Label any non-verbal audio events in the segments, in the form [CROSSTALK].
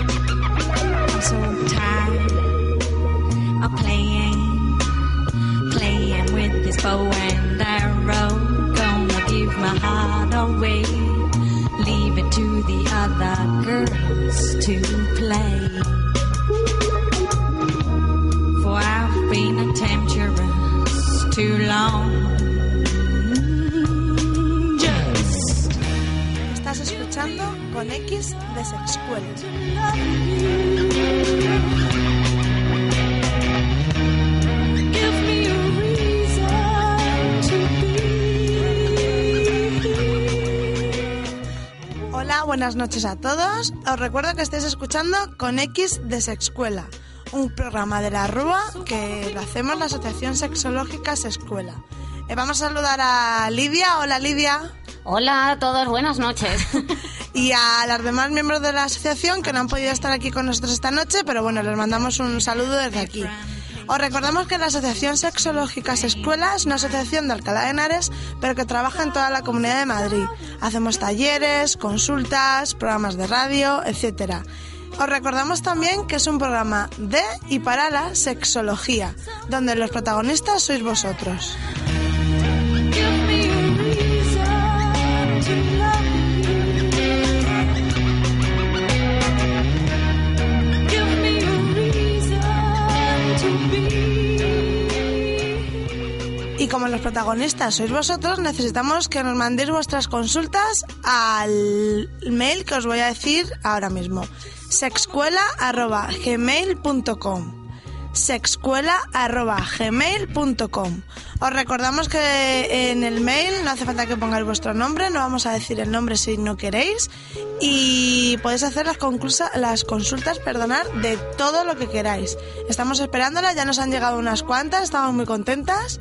I'm so tired of playing, playing with this bow and arrow. Gonna give my heart away, leave it to the other girls to play. For I've been a temptress too long. Con X de Sexuela. give me a reason to be. Hola, buenas noches a todos. Os recuerdo que estáis escuchando con X de Sexuela, un programa de la Rúa que lo hacemos la Asociación Sexológica Sexuela. Eh, vamos a saludar a Lidia. Hola Lidia. Hola a todos, buenas noches. [LAUGHS] Y a los demás miembros de la asociación que no han podido estar aquí con nosotros esta noche, pero bueno, les mandamos un saludo desde aquí. Os recordamos que la Asociación Sexológica Escuela es una asociación de Alcalá de Henares, pero que trabaja en toda la comunidad de Madrid. Hacemos talleres, consultas, programas de radio, etcétera. Os recordamos también que es un programa de y para la sexología, donde los protagonistas sois vosotros. Como los protagonistas sois vosotros, necesitamos que nos mandéis vuestras consultas al mail que os voy a decir ahora mismo. sexcuela.gmail.com sexcuela.gmail.com Os recordamos que en el mail no hace falta que pongáis vuestro nombre, no vamos a decir el nombre si no queréis y podéis hacer las, las consultas perdonar, de todo lo que queráis. Estamos esperándolas, ya nos han llegado unas cuantas, estamos muy contentas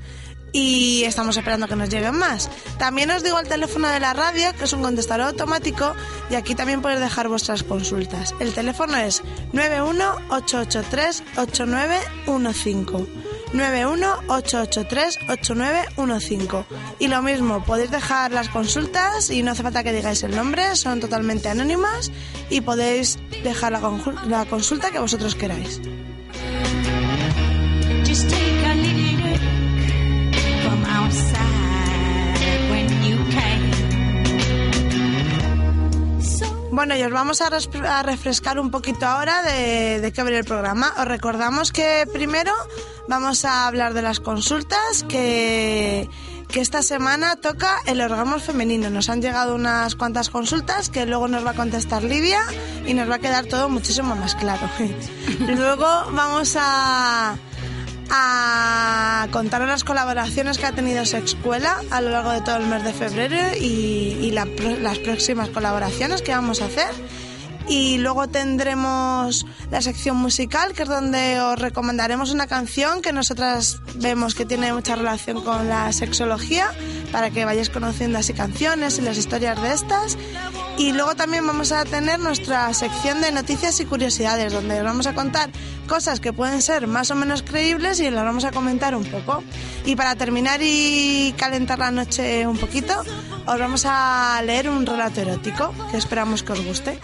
y estamos esperando que nos lleguen más. También os digo el teléfono de la radio, que es un contestador automático, y aquí también podéis dejar vuestras consultas. El teléfono es 918838915. 918838915. Y lo mismo, podéis dejar las consultas y no hace falta que digáis el nombre, son totalmente anónimas y podéis dejar la, consulta que vosotros queráis. Bueno, y os vamos a, res- a refrescar un poquito ahora de, de qué va el programa. Os recordamos que primero vamos a hablar de las consultas, que, que esta semana toca el orgasmo femenino. Nos han llegado unas cuantas consultas que luego nos va a contestar Livia y nos va a quedar todo muchísimo más claro. [LAUGHS] luego vamos a a contaros las colaboraciones que ha tenido Sexcuela a lo largo de todo el mes de febrero y, y la las próximas colaboraciones que vamos a hacer. Y luego tendremos la sección musical, que es donde os recomendaremos una canción que nosotras vemos que tiene mucha relación con la sexología, para que vayáis conociendo así canciones y las historias de estas. Y luego también vamos a tener nuestra sección de noticias y curiosidades, donde os vamos a contar cosas que pueden ser más o menos creíbles y las vamos a comentar un poco. Y para terminar y calentar la noche un poquito, os vamos a leer un relato erótico que esperamos que os guste.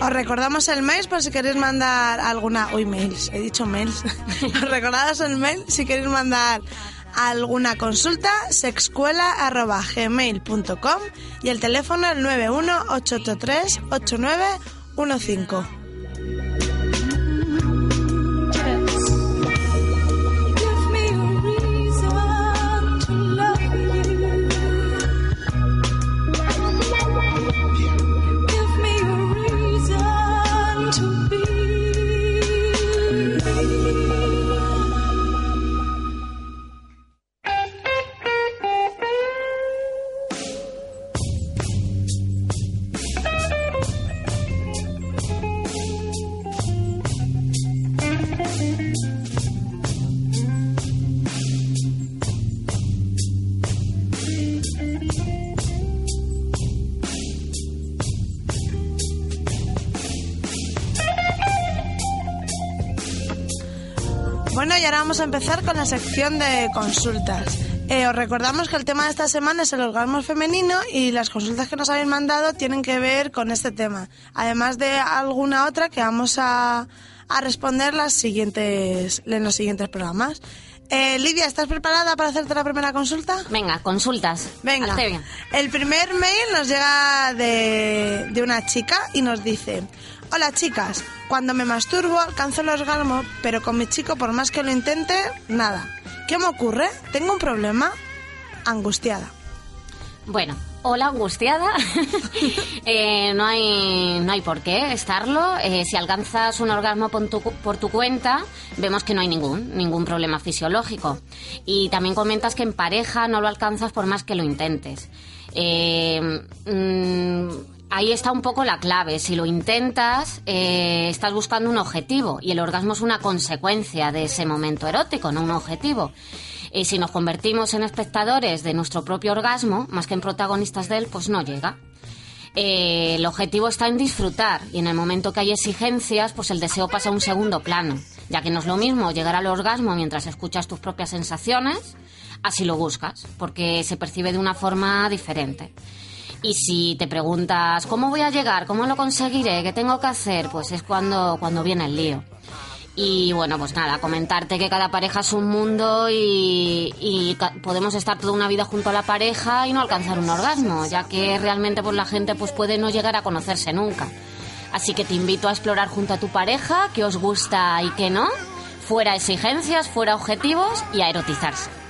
Os recordamos el mail por si queréis mandar alguna... Uy, mails, he dicho mails. [LAUGHS] Os recordamos el mail si queréis mandar alguna consulta sexcuela.gmail.com y el teléfono el 918838915. Y ahora vamos a empezar con la sección de consultas. Eh, os recordamos que el tema de esta semana es el orgasmo femenino y las consultas que nos habéis mandado tienen que ver con este tema, además de alguna otra que vamos a, a responder las siguientes, en los siguientes programas. Eh, Lidia, ¿estás preparada para hacerte la primera consulta? Venga, consultas. Venga. El primer mail nos llega de, de una chica y nos dice, hola chicas, cuando me masturbo alcanzo el orgasmo, pero con mi chico por más que lo intente, nada. ¿Qué me ocurre? ¿Tengo un problema? Angustiada. Bueno, hola angustiada. [LAUGHS] Eh, no, hay, no hay por qué estarlo. Eh, si alcanzas un orgasmo por tu, por tu cuenta, vemos que no hay ningún, ningún problema fisiológico. Y también comentas que en pareja no lo alcanzas por más que lo intentes. Eh, mm, ahí está un poco la clave. Si lo intentas, eh, estás buscando un objetivo y el orgasmo es una consecuencia de ese momento erótico, no un objetivo. Y si nos convertimos en espectadores de nuestro propio orgasmo, más que en protagonistas de él, pues no llega. Eh, el objetivo está en disfrutar y en el momento que hay exigencias, pues el deseo pasa a un segundo plano, ya que no es lo mismo llegar al orgasmo mientras escuchas tus propias sensaciones, así lo buscas, porque se percibe de una forma diferente. Y si te preguntas, ¿cómo voy a llegar? ¿Cómo lo conseguiré? ¿Qué tengo que hacer? Pues es cuando, cuando viene el lío. Y bueno, pues nada, comentarte que cada pareja es un mundo y, podemos estar toda una vida junto a la pareja y no alcanzar un orgasmo, ya que realmente pues la gente pues puede no llegar a conocerse nunca. Así que te invito a explorar junto a tu pareja qué os gusta y qué no, fuera exigencias, fuera objetivos y a erotizarse.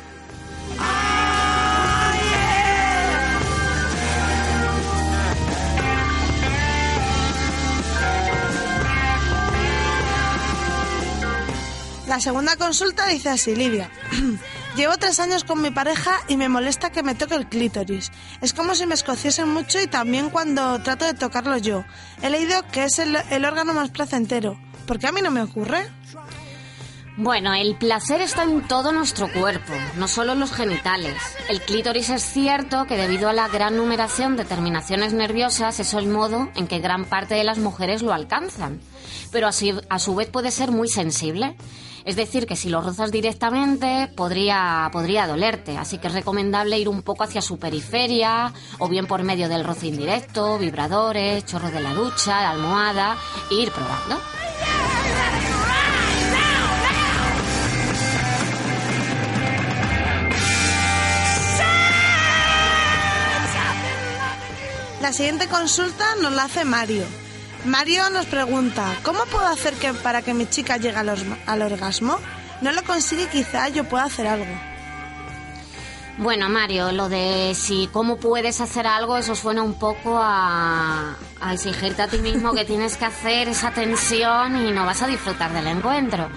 La segunda consulta dice así, Lidia. [CLEARS THROAT] Llevo tres años con mi pareja y me molesta que me toque el clítoris. Es como si me escociesen mucho y también cuando trato de tocarlo yo. He leído que es el, órgano más placentero. ¿Por qué a mí no me ocurre? Bueno, el placer está en todo nuestro cuerpo, no solo en los genitales. El clítoris es cierto que debido a la gran numeración de terminaciones nerviosas es el modo en que gran parte de las mujeres lo alcanzan, pero así, a su vez puede ser muy sensible. Es decir, que si lo rozas directamente podría, podría dolerte, así que es recomendable ir un poco hacia su periferia, o bien por medio del roce indirecto, vibradores, chorro de la ducha, la almohada, e ir probando. La siguiente consulta nos la hace Mario. Mario nos pregunta, ¿cómo puedo hacer que para que mi chica llegue al, al orgasmo? No lo consigue, quizá yo pueda hacer algo. Bueno, Mario, lo de si cómo puedes hacer algo, eso suena un poco a, a exigirte a ti mismo que tienes que hacer esa tensión y no vas a disfrutar del encuentro.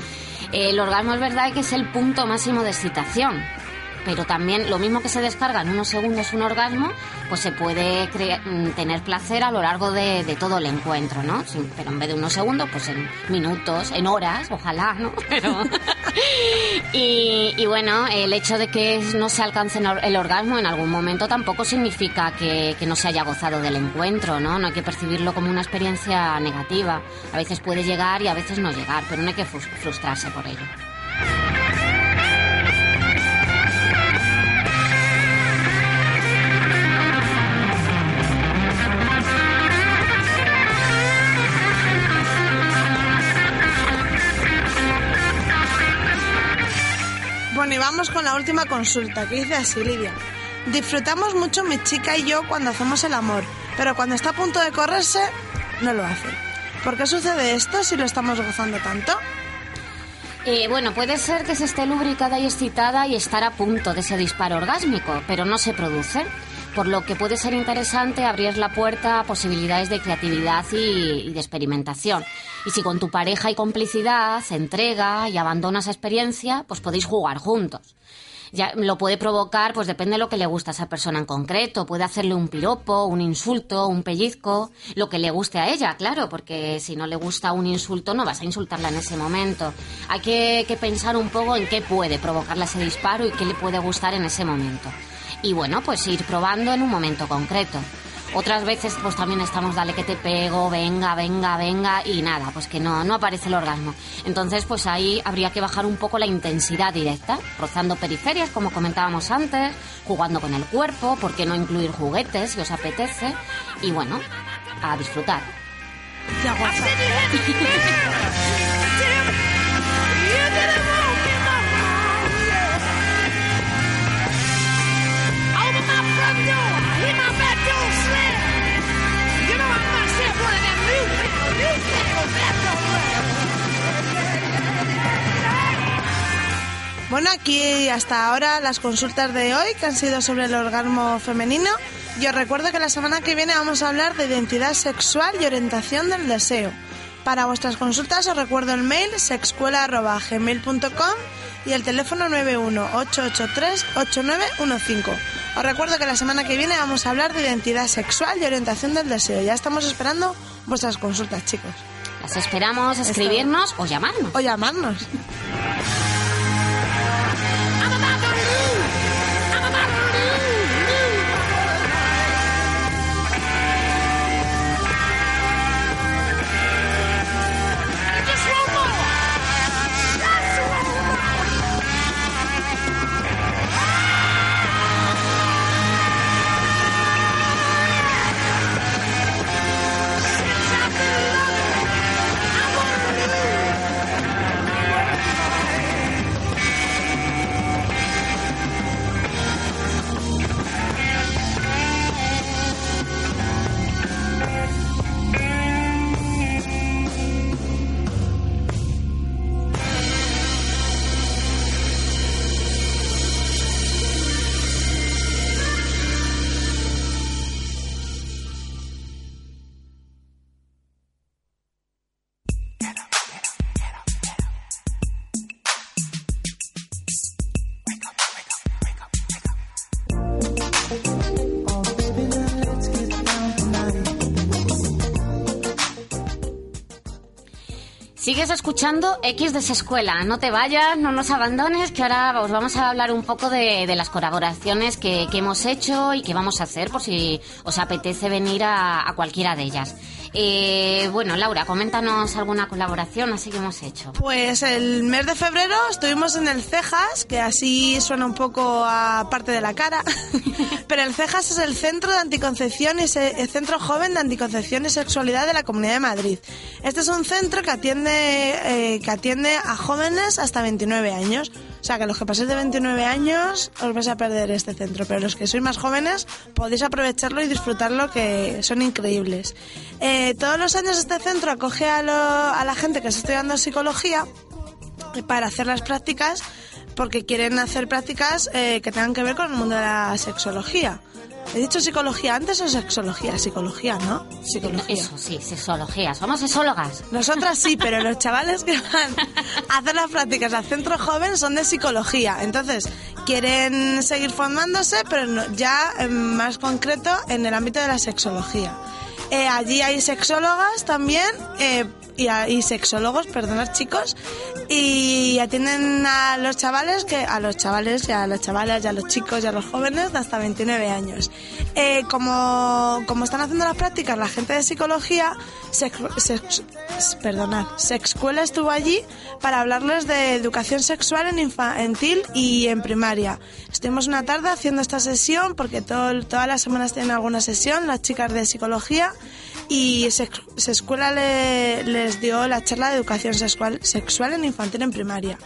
El orgasmo es verdad que es el punto máximo de excitación, pero también lo mismo que se descarga en unos segundos un orgasmo, pues se puede mm, tener placer a lo largo de, todo el encuentro, ¿no? Pero en vez de unos segundos, pues en minutos, en horas, ojalá, ¿no? [LAUGHS] Pero... [LAUGHS] y, bueno, el hecho de que no se alcance el or- el orgasmo en algún momento tampoco significa que, no se haya gozado del encuentro, ¿no? No hay que percibirlo como una experiencia negativa. A veces puede llegar y a veces no llegar, pero no hay que frus- frustrarse por ello. Y vamos con la última consulta, que dice así, Lidia. Disfrutamos mucho mi chica y yo cuando hacemos el amor, pero cuando está a punto de correrse, no lo hace. ¿Por qué sucede esto si lo estamos gozando tanto? Eh, bueno, puede ser que se esté lubricada y excitada y estar a punto de ese disparo orgásmico, pero no se produce. Por lo que puede ser interesante abrir la puerta a posibilidades de creatividad y, de experimentación. Y si con tu pareja hay complicidad, entrega y abandona esa experiencia, pues podéis jugar juntos. Ya lo puede provocar, pues depende de lo que le gusta a esa persona en concreto. Puede hacerle un piropo, un insulto, un pellizco, lo que le guste a ella, claro, porque si no le gusta un insulto no vas a insultarla en ese momento. Hay que, que pensar un poco en qué puede provocarle ese disparo y qué le puede gustar en ese momento. Y bueno, pues ir probando en un momento concreto. Otras veces pues también estamos dale que te pego, venga, venga, venga y nada, pues que no, no aparece el orgasmo. Entonces pues ahí habría que bajar un poco la intensidad directa, rozando periferias como comentábamos antes, jugando con el cuerpo, ¿por qué no incluir juguetes si os apetece? Y bueno, a disfrutar. Bueno, aquí hasta ahora las consultas de hoy que han sido sobre el orgasmo femenino. Yo recuerdo que la semana que viene vamos a hablar de identidad sexual y orientación del deseo. Para vuestras consultas os recuerdo el mail sexcuela.gmail.com y el teléfono 918838915. Os recuerdo que la semana que viene vamos a hablar de identidad sexual y orientación del deseo. Ya estamos esperando vuestras consultas, chicos. Las esperamos escribirnos o llamarnos. O llamarnos. Sigues escuchando X de Escuela. No te vayas, no nos abandones, que ahora os vamos a hablar un poco de, las colaboraciones que, hemos hecho y que vamos a hacer por si os apetece venir a cualquiera de ellas. Eh, bueno, Laura, coméntanos alguna colaboración así que hemos hecho. Pues el mes de febrero estuvimos en el Cejas, que así suena un poco a parte de la cara, [LAUGHS] pero el Cejas es el Centro de Anticoncepción y se- el Centro Joven de Anticoncepción y Sexualidad de la Comunidad de Madrid. Este es un centro que atiende, eh, que atiende a jóvenes hasta 29 años. O sea, que los que paséis de 29 años os vais a perder este centro, pero los que sois más jóvenes podéis aprovecharlo y disfrutarlo, que son increíbles. Eh, todos los años este centro acoge a, lo- a la gente que está estudiando psicología para hacer las prácticas porque quieren hacer prácticas eh, que tengan que ver con el mundo de la sexología. ¿He dicho psicología antes o sexología? Psicología, ¿no? Psicología. Eso, sí, sexología. Somos sexólogas. Nosotras sí, pero los chavales que van a hacer las prácticas al centro joven son de psicología. Entonces, quieren seguir formándose, pero ya eh, más concreto en el ámbito de la sexología. Eh, allí hay sexólogas también eh, y, a- y sexólogos, perdonad chicos, y atienden a los chavales, que a los chavales y a las chavalas y a los chicos y a los jóvenes de hasta 29 años. Eh, como, como están haciendo las prácticas la gente de psicología, perdonad, Sexcuela estuvo allí para hablarles de educación sexual en infantil y en primaria. Estuvimos una tarde haciendo esta sesión porque todo, todas las semanas tienen alguna sesión las chicas de psicología y Sex- Sexcuela le- les dio la charla de educación sexual, sexual en infantil en primaria.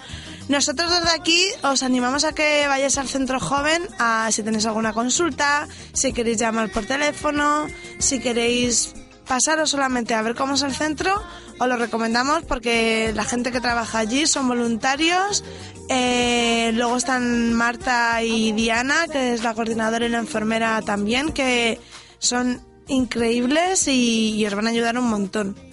Nosotros desde aquí os animamos a que vayáis al centro joven a si tenéis alguna consulta, si queréis llamar por teléfono, si queréis pasaros solamente a ver cómo es el centro, os lo recomendamos porque la gente que trabaja allí son voluntarios. Eh, luego están Marta y Diana, que es la coordinadora y la enfermera también, que son increíbles y, y os van a ayudar un montón.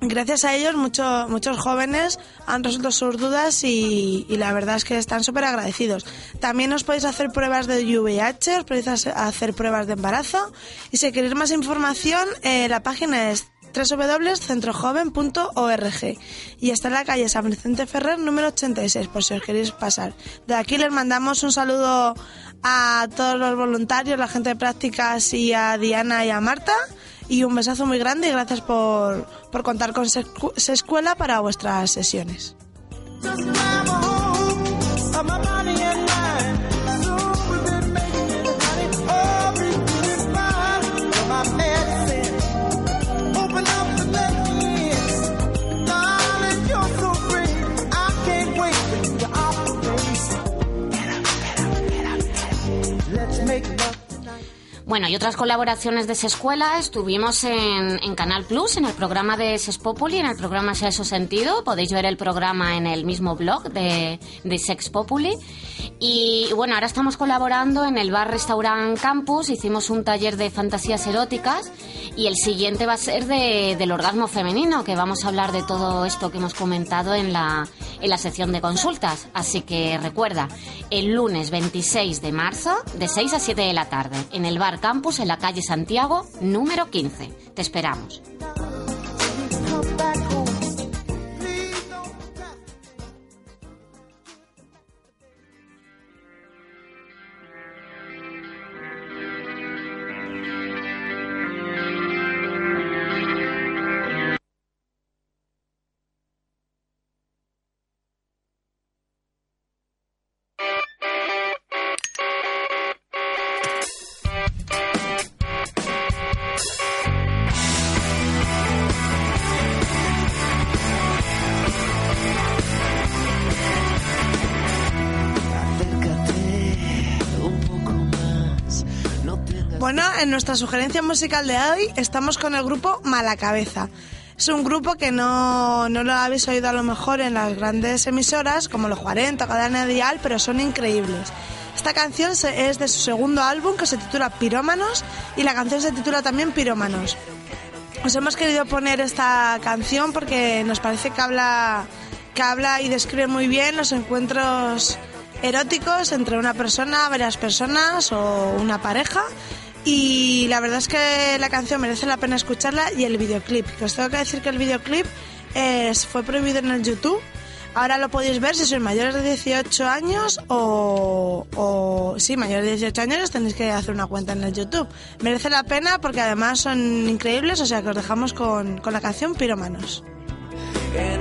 Gracias a ellos mucho- muchos jóvenes han resuelto sus dudas y, la verdad es que están súper agradecidos. También os podéis hacer pruebas de VIH, os podéis hace- hacer pruebas de embarazo y si queréis más información eh, la página es www.centrojoven.org y está en la calle San Vicente Ferrer número 86 por si os queréis pasar. De aquí les mandamos un saludo a todos los voluntarios, la gente de prácticas y a Diana y a Marta y un besazo muy grande y gracias por, por contar con Se Escuela para vuestras sesiones. Bueno, y otras colaboraciones de esa escuela estuvimos en, Canal Plus, en el programa de Sex Populi, en el programa Sexo Sentido. Podéis ver el programa en el mismo blog de, de Sex Populi. Y bueno, ahora estamos colaborando en el bar Restaurant Campus. Hicimos un taller de fantasías eróticas y el siguiente va a ser de, del orgasmo femenino, que vamos a hablar de todo esto que hemos comentado en la, en la sección de consultas. Así que recuerda, el lunes 26 de marzo, de 6 a 7 de la tarde, en el bar Campus en la calle Santiago, número 15. Te esperamos. En nuestra sugerencia musical de hoy estamos con el grupo Malacabeza. Es un grupo que no, no lo habéis oído a lo mejor en las grandes emisoras como los 40 o Cadena Dial, pero son increíbles. Esta canción es de su segundo álbum que se titula Pirómanos y la canción se titula también Pirómanos. Os hemos querido poner esta canción porque nos parece que habla, que habla y describe muy bien los encuentros eróticos entre una persona, varias personas o una pareja y la verdad es que la canción merece la pena escucharla y el videoclip. Que os tengo que decir que el videoclip fue prohibido en el YouTube. Ahora lo podéis ver si sois mayores de 18 años o, sí, mayores de 18 años tenéis que hacer una cuenta en el YouTube. Merece la pena porque además son increíbles, o sea que os dejamos con, con la canción Piromanos. En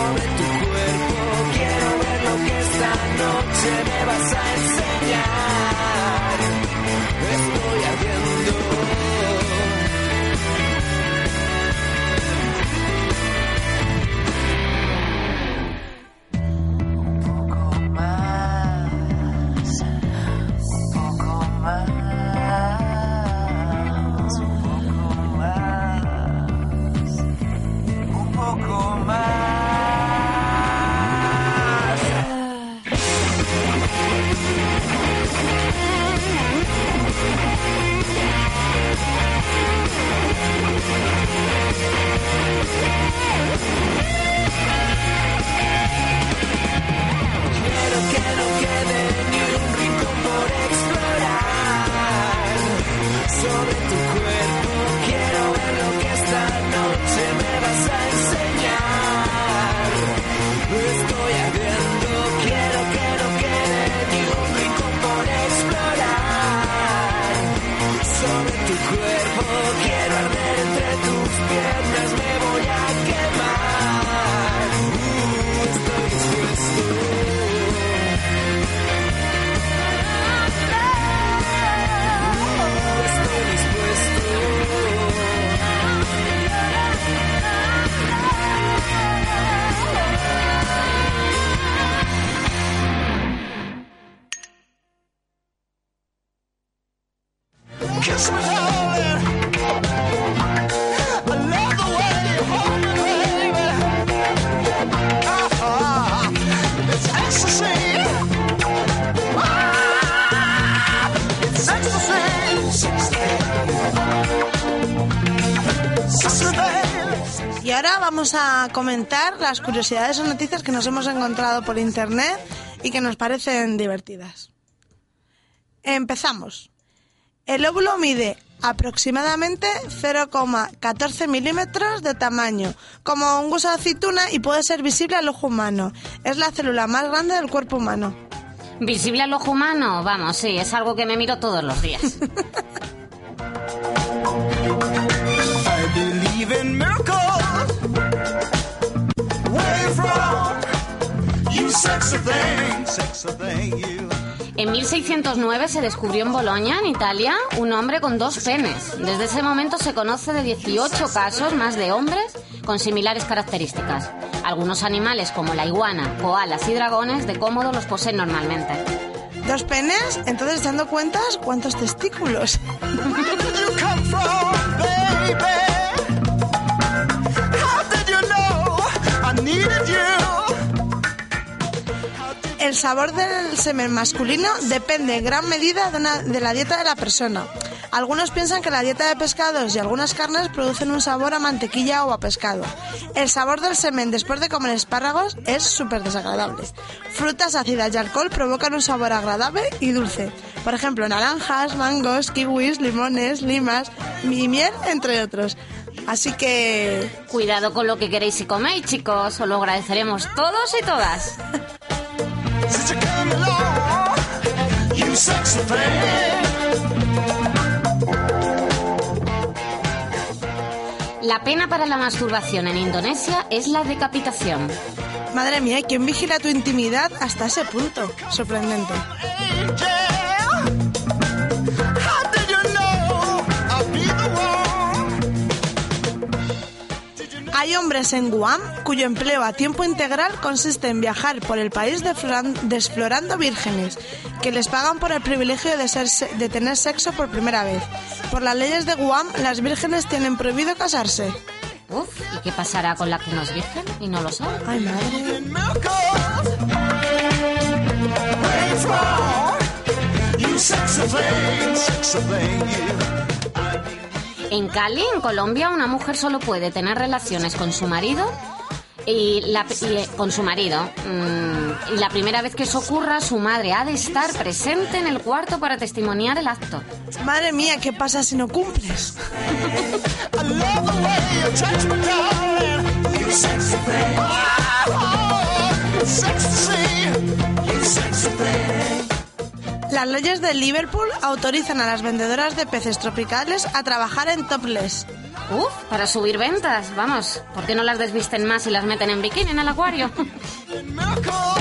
sobre tu cuerpo. Quiero ver lo que esta noche me vas a enseñar. It's Sister ahora vamos a comentar las curiosidades o noticias que nos hemos encontrado por internet y que nos parecen divertidas. Empezamos. El óvulo mide aproximadamente 0,14 milímetros de tamaño, como un gusto de aceituna y puede ser visible al ojo humano. Es la célula más grande del cuerpo humano. Visible al ojo humano, vamos, sí, es algo que me miro todos los días. [LAUGHS] En 1609 se descubrió en Bolonia, en Italia, un hombre con dos penes. Desde ese momento se conoce de 18 casos más de hombres con similares características. Algunos animales como la iguana, koalas y dragones de cómodo los poseen normalmente. ¿Dos penes? Entonces, dando cuentas, ¿cuántos testículos? El sabor del semen masculino depende en gran medida de, una- de la dieta de la persona. Algunos piensan que la dieta de pescados y algunas carnes producen un sabor a mantequilla o a pescado. El sabor del semen después de comer espárragos es súper desagradable. Frutas ácidas y alcohol provocan un sabor agradable y dulce. Por ejemplo, naranjas, mangos, kiwis, limones, limas y miel, entre otros. Así que Cuidado con lo que queréis y coméis, chicos, os lo agradeceremos todos y todas. [LAUGHS] Since you come along, you sexy thing. La pena para la masturbación en Indonesia es la decapitación. Madre mía, ¿quién vigila tu intimidad hasta ese punto? Sorprendente. Hombres en Guam cuyo empleo a tiempo integral consiste en viajar por el país desflorando vírgenes, que les pagan por el privilegio de, ser se- de tener sexo por primera vez. Por las leyes de Guam, las vírgenes tienen prohibido casarse. Uf, ¿y qué pasará con la que no es virgen y no lo sabe? Ay, madre. En Cali, en Colombia, una mujer solo puede tener relaciones con su marido y, la, y, eh, con su marido. mm, y la primera vez que eso ocurra, su madre ha de estar presente en el cuarto para testimoniar el acto. Madre mía, ¿qué pasa si no cumples? [LAUGHS] Las leyes de Liverpool autorizan a las vendedoras de peces tropicales a trabajar en topless. Uf, para subir ventas, vamos. ¿Por qué no las desvisten más y las meten en bikini en el acuario? [LAUGHS]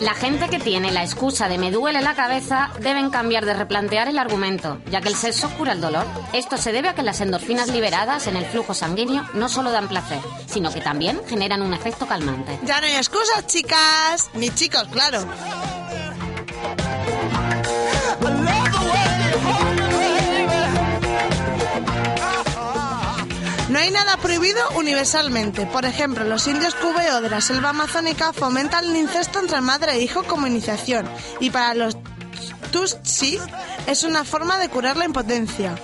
La gente que tiene la excusa de me duele la cabeza deben cambiar de replantear el argumento, ya que el sexo cura el dolor. Esto se debe a que las endorfinas liberadas en el flujo sanguíneo no solo dan placer, sino que también generan un efecto calmante. Ya no hay excusas, chicas. Ni chicos, claro. Hay nada prohibido universalmente. Por ejemplo, los indios cubeo de la selva amazónica fomentan el incesto entre madre e hijo como iniciación. Y para los Tutsi es una forma de curar la impotencia.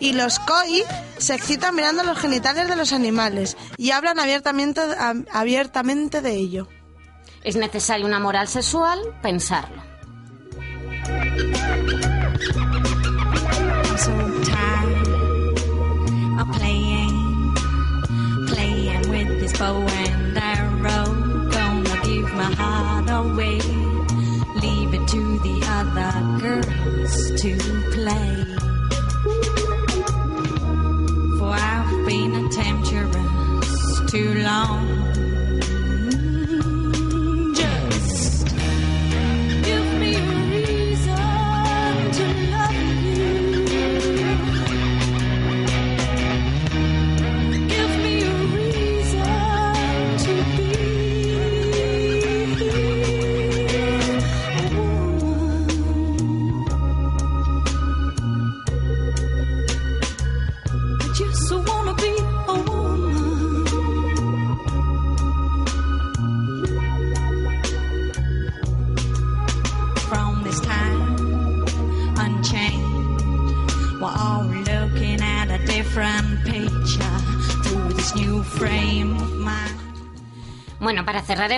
Y los Koi se excitan mirando los genitales de los animales y hablan abiertamente, ab- abiertamente de ello. Es necesario una moral sexual, pensarlo. Bow and arrow. Gonna give my heart away, leave it to the other girls to play. For I've been a temptress too long.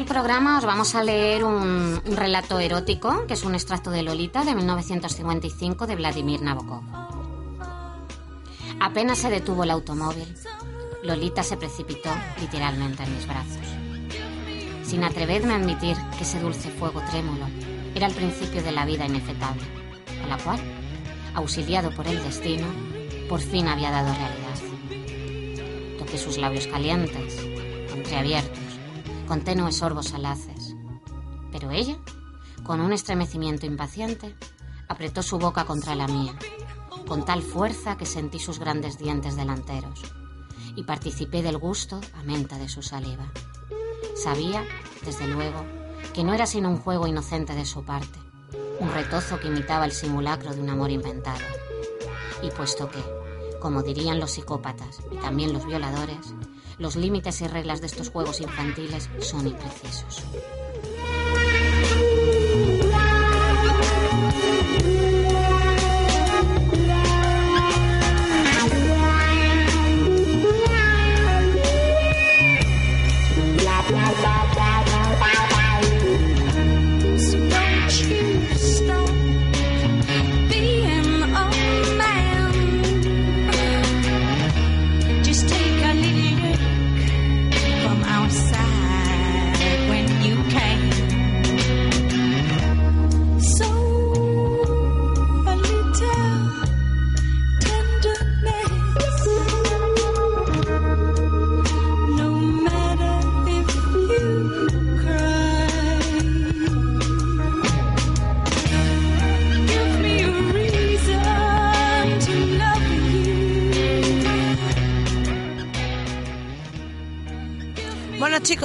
Programa os vamos a leer un, un relato erótico, que es un extracto de Lolita de 1955 de Vladimir Nabokov. Apenas se detuvo el automóvil, Lolita se precipitó literalmente en mis brazos. Sin atreverme a admitir que ese dulce fuego trémulo era el principio de la vida inefetable, a la cual, auxiliado por el destino, por fin había dado realidad. Toqué sus labios calientes, entreabiertos, con tenues sorbos alaces. Pero ella, con un estremecimiento impaciente, apretó su boca contra la mía, con tal fuerza que sentí sus grandes dientes delanteros, y participé del gusto a menta de su saliva. Sabía, desde luego, que no era sino un juego inocente de su parte, un retozo que imitaba el simulacro de un amor inventado. Y puesto que, como dirían los psicópatas y también los violadores, los límites y reglas de estos juegos infantiles son imprecisos.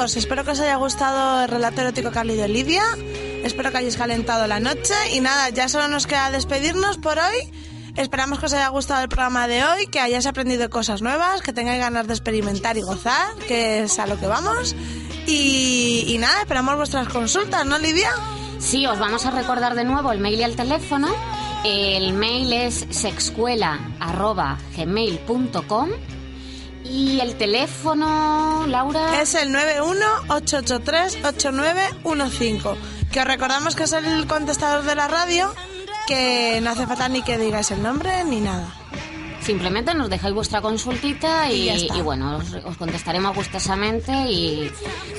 Espero que os haya gustado el relato erótico que ha leído Lidia. Espero que hayáis calentado la noche. Y nada, ya solo nos queda despedirnos por hoy. Esperamos que os haya gustado el programa de hoy, que hayáis aprendido cosas nuevas, que tengáis ganas de experimentar y gozar, que es a lo que vamos. Y, y nada, esperamos vuestras consultas, ¿no, Lidia? Sí, os vamos a recordar de nuevo el mail y el teléfono. El mail es sexcuela.gmail.com y el teléfono, Laura... Es el 918838915. Que os recordamos que es el contestador de la radio, que no hace falta ni que digáis el nombre ni nada. Simplemente nos dejáis vuestra consultita Y bueno, os, os contestaremos gustosamente y,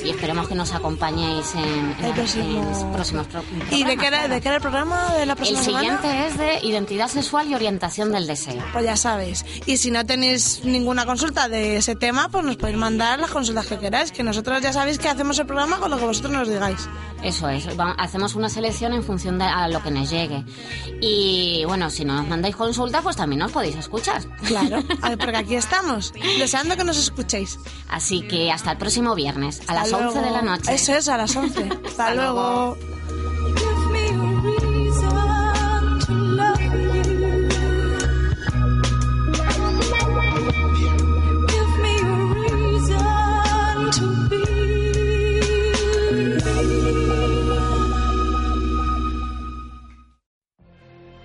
y esperemos que nos acompañéis en, en El los- próximo- en los próximos pro- ¿Y de programas, qué, era, claro. de qué era el programa de la El próxima siguiente semana? es de identidad sexual y orientación del deseo. Pues ya sabéis. Y si no tenéis ninguna consulta de ese tema, pues nos podéis mandar las consultas que queráis. Que nosotros ya sabéis que hacemos el programa con lo que vosotros nos digáis. Eso es, hacemos una selección en función de a lo que nos llegue. Y bueno, si no nos mandáis consulta, pues también nos podéis escuchar. Claro, [LAUGHS] porque aquí estamos, deseando que nos escuchéis. Así que hasta el próximo viernes, a las Hasta 11 de la luego. noche. Eso es, a las 11. [LAUGHS] Hasta luego.